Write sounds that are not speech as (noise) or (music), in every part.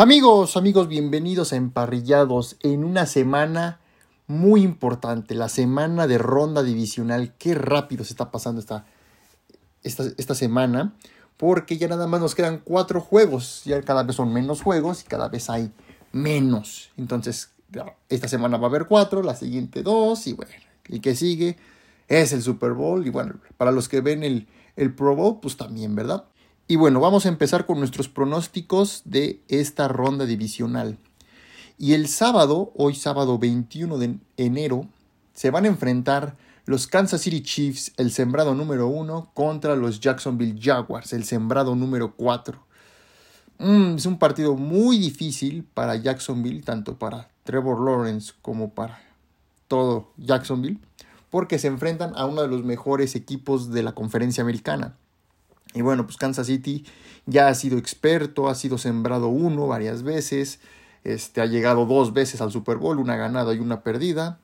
Amigos, amigos, bienvenidos a Emparrillados en una semana muy importante, la semana de ronda divisional. Qué rápido se está pasando esta, esta, esta semana, porque ya nada más nos quedan cuatro juegos, ya cada vez son menos juegos y cada vez hay menos. Entonces, esta semana va a haber cuatro, la siguiente dos y bueno, el que sigue es el Super Bowl y bueno, para los que ven el, el Pro Bowl, pues también, ¿verdad? Y bueno, vamos a empezar con nuestros pronósticos de esta ronda divisional. Y el sábado, hoy sábado 21 de enero, se van a enfrentar los Kansas City Chiefs, el sembrado número 1, contra los Jacksonville Jaguars, el sembrado número 4. Mm, es un partido muy difícil para Jacksonville, tanto para Trevor Lawrence como para todo Jacksonville, porque se enfrentan a uno de los mejores equipos de la conferencia americana. Y bueno, pues Kansas City ya ha sido experto, ha sido sembrado uno varias veces, este, ha llegado dos veces al Super Bowl, una ganada y una perdida.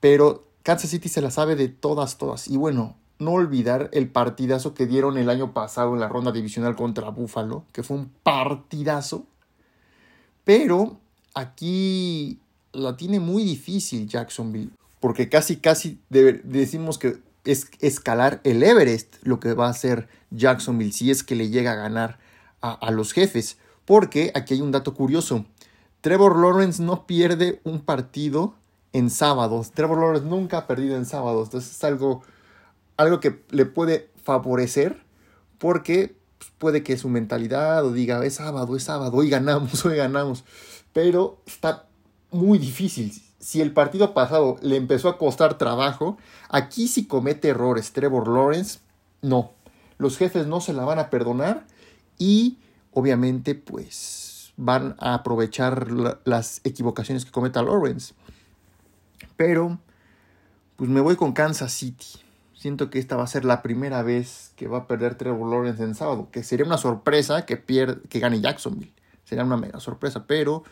Pero Kansas City se la sabe de todas, todas. Y bueno, no olvidar el partidazo que dieron el año pasado en la ronda divisional contra Buffalo, que fue un partidazo. Pero aquí la tiene muy difícil Jacksonville, porque casi, casi decimos que es escalar el Everest, lo que va a hacer Jacksonville si es que le llega a ganar a, los jefes. Porque aquí hay un dato curioso. Trevor Lawrence no pierde un partido en sábados. Trevor Lawrence nunca ha perdido en sábados. Entonces es algo, algo que le puede favorecer porque pues, puede que su mentalidad o diga es sábado, es sábado, hoy ganamos, (laughs) hoy ganamos. Pero está muy difícil si el partido pasado le empezó a costar trabajo, aquí si comete errores Trevor Lawrence, no. Los jefes no se la van a perdonar y obviamente pues van a aprovechar las equivocaciones que cometa Lawrence. Pero pues me voy con Kansas City. Siento que esta va a ser la primera vez que va a perder Trevor Lawrence en sábado, que sería una sorpresa que, que gane Jacksonville. Sería una mega sorpresa, pero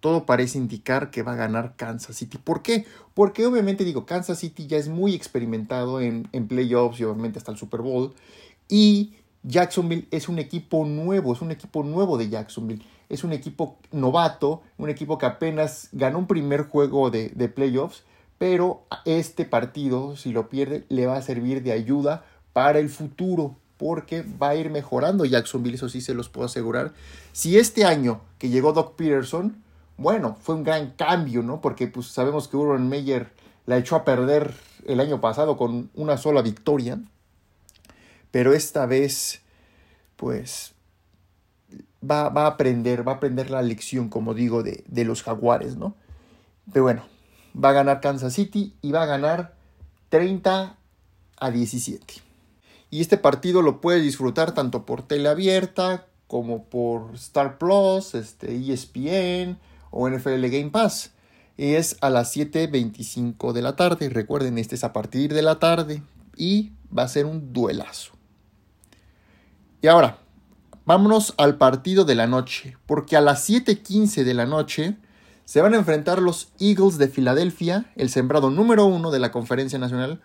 todo parece indicar que va a ganar Kansas City. ¿Por qué? Porque obviamente digo, Kansas City ya es muy experimentado en, en playoffs y obviamente hasta el Super Bowl. Y Jacksonville es un equipo nuevo, es un equipo nuevo de Jacksonville. Es un equipo novato, un equipo que apenas ganó un primer juego de, de playoffs, pero este partido, si lo pierde, le va a servir de ayuda para el futuro, porque va a ir mejorando Jacksonville, eso sí se los puedo asegurar. Si este año que llegó Doc Peterson, bueno, fue un gran cambio, ¿no? Porque pues sabemos que Urban Meyer la echó a perder el año pasado con una sola victoria. Pero esta vez, pues, va, va a aprender, va a aprender la lección, como digo, de, de los jaguares, ¿no? Pero bueno, va a ganar Kansas City y va a ganar 30 a 17. Y este partido lo puedes disfrutar tanto por tele abierta como por Star Plus, este, ESPN, o NFL Game Pass. Es a las 7.25 de la tarde. Recuerden, este es a partir de la tarde y va a ser un duelazo. Y ahora, vámonos al partido de la noche, porque a las 7.15 de la noche se van a enfrentar los Eagles de Filadelfia, el sembrado número uno de la Conferencia Nacional,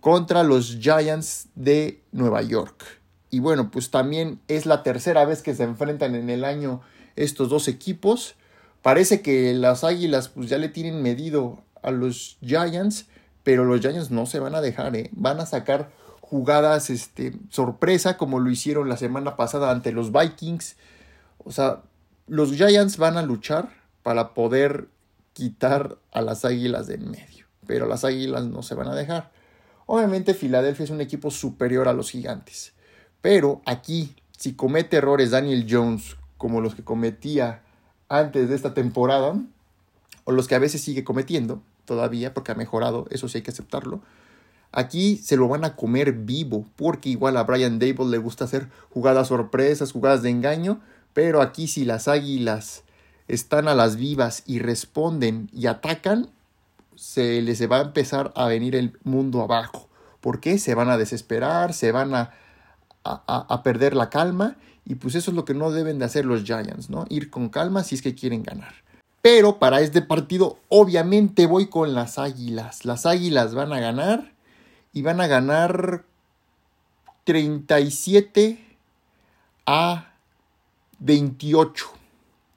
contra los Giants de Nueva York. Y bueno, pues también es la tercera vez que se enfrentan en el año estos dos equipos. Parece que las Águilas pues ya le tienen medido a los Giants, pero los Giants no se van a dejar, ¿eh? van a sacar jugadas este, sorpresa como lo hicieron la semana pasada ante los Vikings. O sea, los Giants van a luchar para poder quitar a las Águilas de en medio, pero las Águilas no se van a dejar. Obviamente Filadelfia es un equipo superior a los gigantes, pero aquí si comete errores Daniel Jones como los que cometía antes de esta temporada, o los que a veces sigue cometiendo todavía, porque ha mejorado, eso sí hay que aceptarlo. Aquí se lo van a comer vivo, porque igual a Brian Dable le gusta hacer jugadas sorpresas, jugadas de engaño, pero aquí si las águilas están a las vivas y responden y atacan, se les va a empezar a venir el mundo abajo. porque Se van a desesperar, se van a, a, a perder la calma y pues eso es lo que no deben de hacer los Giants, ¿no? Ir con calma si es que quieren ganar. Pero para este partido obviamente voy con las Águilas. Las Águilas van a ganar y van a ganar 37 a 28.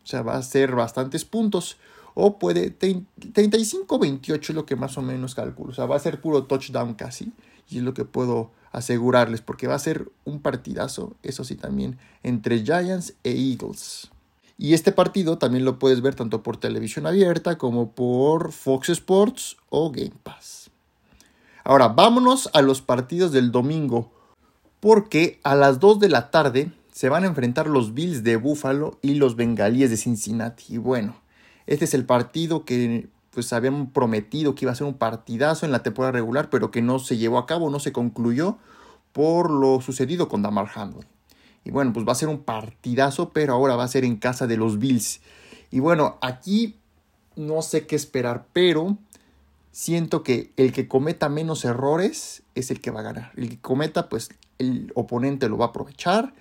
sea, va a ser bastantes puntos. O puede 35-28 es lo que más o menos calculo. O sea, va a ser puro touchdown casi. Y es lo que puedo asegurarles. Porque va a ser un partidazo, eso sí también, entre Giants e Eagles. Y este partido también lo puedes ver tanto por televisión abierta como por Fox Sports o Game Pass. Ahora, vámonos a los partidos del domingo. Porque a las 2 de la tarde se van a enfrentar los Bills de Buffalo y los Bengalíes de Cincinnati. Y bueno, este es el partido que pues habían prometido que iba a ser un partidazo en la temporada regular, pero que no se llevó a cabo, no se concluyó por lo sucedido con Damar Hamlin. Y bueno, pues va a ser un partidazo, pero ahora va a ser en casa de los Bills. Y bueno, aquí no sé qué esperar, pero siento que el que cometa menos errores es el que va a ganar. El que cometa, pues el oponente lo va a aprovechar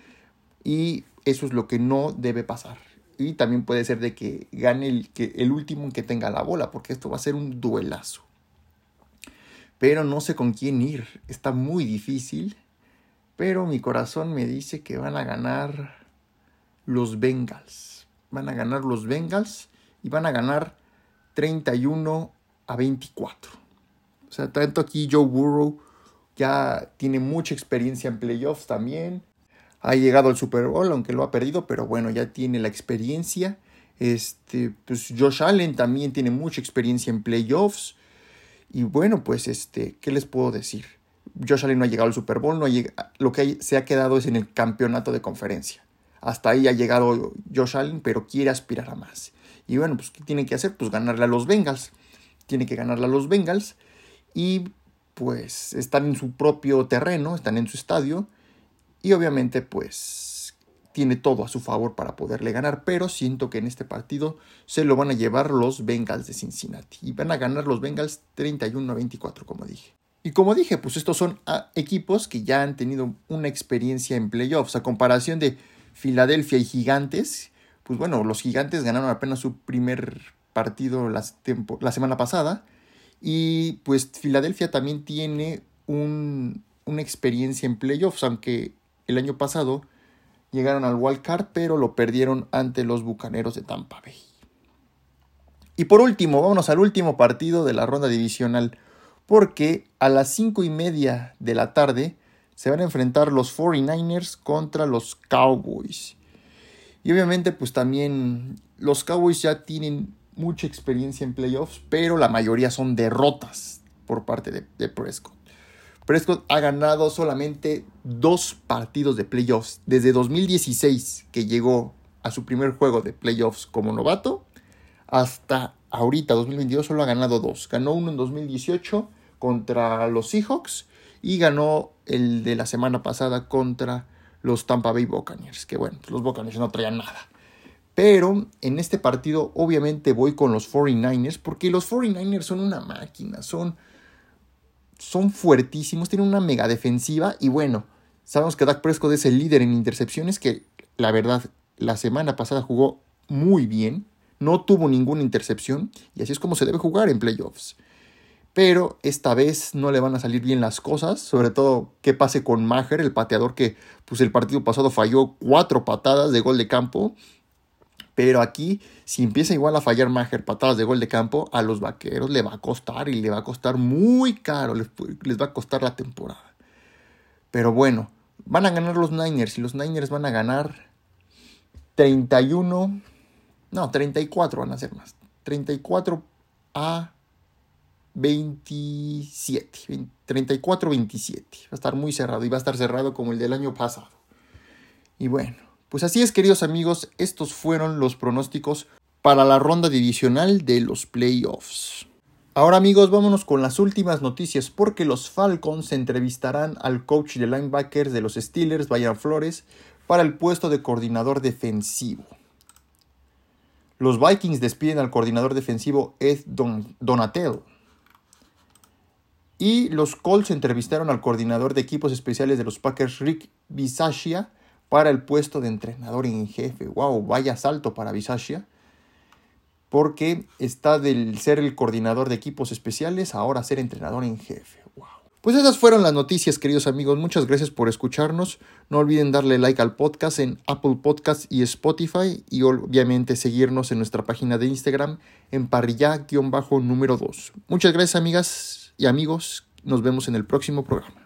y eso es lo que no debe pasar. Y también puede ser de que gane el, que, el último que tenga la bola, porque esto va a ser un duelazo. Pero no sé con quién ir. Está muy difícil. Pero mi corazón me dice que van a ganar los Bengals. Van a ganar los Bengals y van a ganar 31 a 24. O sea, tanto aquí Joe Burrow ya tiene mucha experiencia en playoffs también ha llegado al Super Bowl, aunque lo ha perdido, pero bueno, ya tiene la experiencia. Este, pues Josh Allen también tiene mucha experiencia en playoffs. Y bueno, pues este, ¿qué les puedo decir? Josh Allen no ha llegado al Super Bowl, no ha lo que se ha quedado es en el campeonato de conferencia. Hasta ahí ha llegado Josh Allen, pero quiere aspirar a más. Y bueno, pues ¿qué tiene que hacer? Pues ganarle a los Bengals. Tiene que ganarle a los Bengals. Y pues están en su propio terreno, están en su estadio y obviamente pues tiene todo a su favor para poderle ganar, pero siento que en este partido se lo van a llevar los Bengals de Cincinnati y van a ganar los Bengals 31 a 24 como dije. Y como dije, pues estos son ah, equipos que ya han tenido una experiencia en playoffs a comparación de Filadelfia y Gigantes. Pues bueno, los Gigantes ganaron apenas su primer partido la, semana pasada y pues Filadelfia también tiene un, una experiencia en playoffs, aunque el año pasado llegaron al wild card, pero lo perdieron ante los Bucaneros de Tampa Bay. Y por último, vámonos al último partido de la ronda divisional, porque a las 5 y media de la tarde se van a enfrentar los 49ers contra los Cowboys. Y obviamente, pues también los Cowboys ya tienen mucha experiencia en playoffs, pero la mayoría son derrotas por parte de, de Prescott. Prescott ha ganado solamente dos partidos de playoffs desde 2016 que llegó a su primer juego de playoffs como novato hasta ahorita 2022 solo ha ganado dos. Ganó uno en 2018 contra los Seahawks y ganó el de la semana pasada contra los Tampa Bay Buccaneers, que bueno, los Buccaneers no traían nada. Pero en este partido obviamente voy con los 49ers porque los 49ers son una máquina, son son fuertísimos, tienen una mega defensiva y bueno, sabemos que Dak Prescott es el líder en intercepciones, que la verdad la semana pasada jugó muy bien, no tuvo ninguna intercepción y así es como se debe jugar en playoffs. Pero esta vez no le van a salir bien las cosas, sobre todo qué pase con Maher, el pateador que pues el partido pasado falló cuatro patadas de gol de campo pero aquí, si empieza igual a fallar Maher patadas de gol de campo, a los vaqueros le va a costar y le va a costar muy caro, les, va a costar la temporada. Pero bueno, van a ganar los Niners y los Niners van a ganar 31, no, 34 van a ser más. 34 a 27, 34-27. Va a estar muy cerrado y va a estar cerrado como el del año pasado. Y bueno, pues así es, queridos amigos, estos fueron los pronósticos para la ronda divisional de los playoffs. Ahora amigos, vámonos con las últimas noticias porque los Falcons entrevistarán al coach de linebackers de los Steelers, Brian Flores, para el puesto de coordinador defensivo. Los Vikings despiden al coordinador defensivo Ed Donatello. Y los Colts entrevistaron al coordinador de equipos especiales de los Packers, Rick Bisaccia, para el puesto de entrenador en jefe. ¡Wow! Vaya salto para Bisaccia. Porque está del ser el coordinador de equipos especiales ahora ser entrenador en jefe. ¡Wow! Pues esas fueron las noticias, queridos amigos. Muchas gracias por escucharnos. No olviden darle like al podcast en Apple Podcast y Spotify y obviamente seguirnos en nuestra página de Instagram en parrilla-número 2. Muchas gracias, amigas y amigos. Nos vemos en el próximo programa.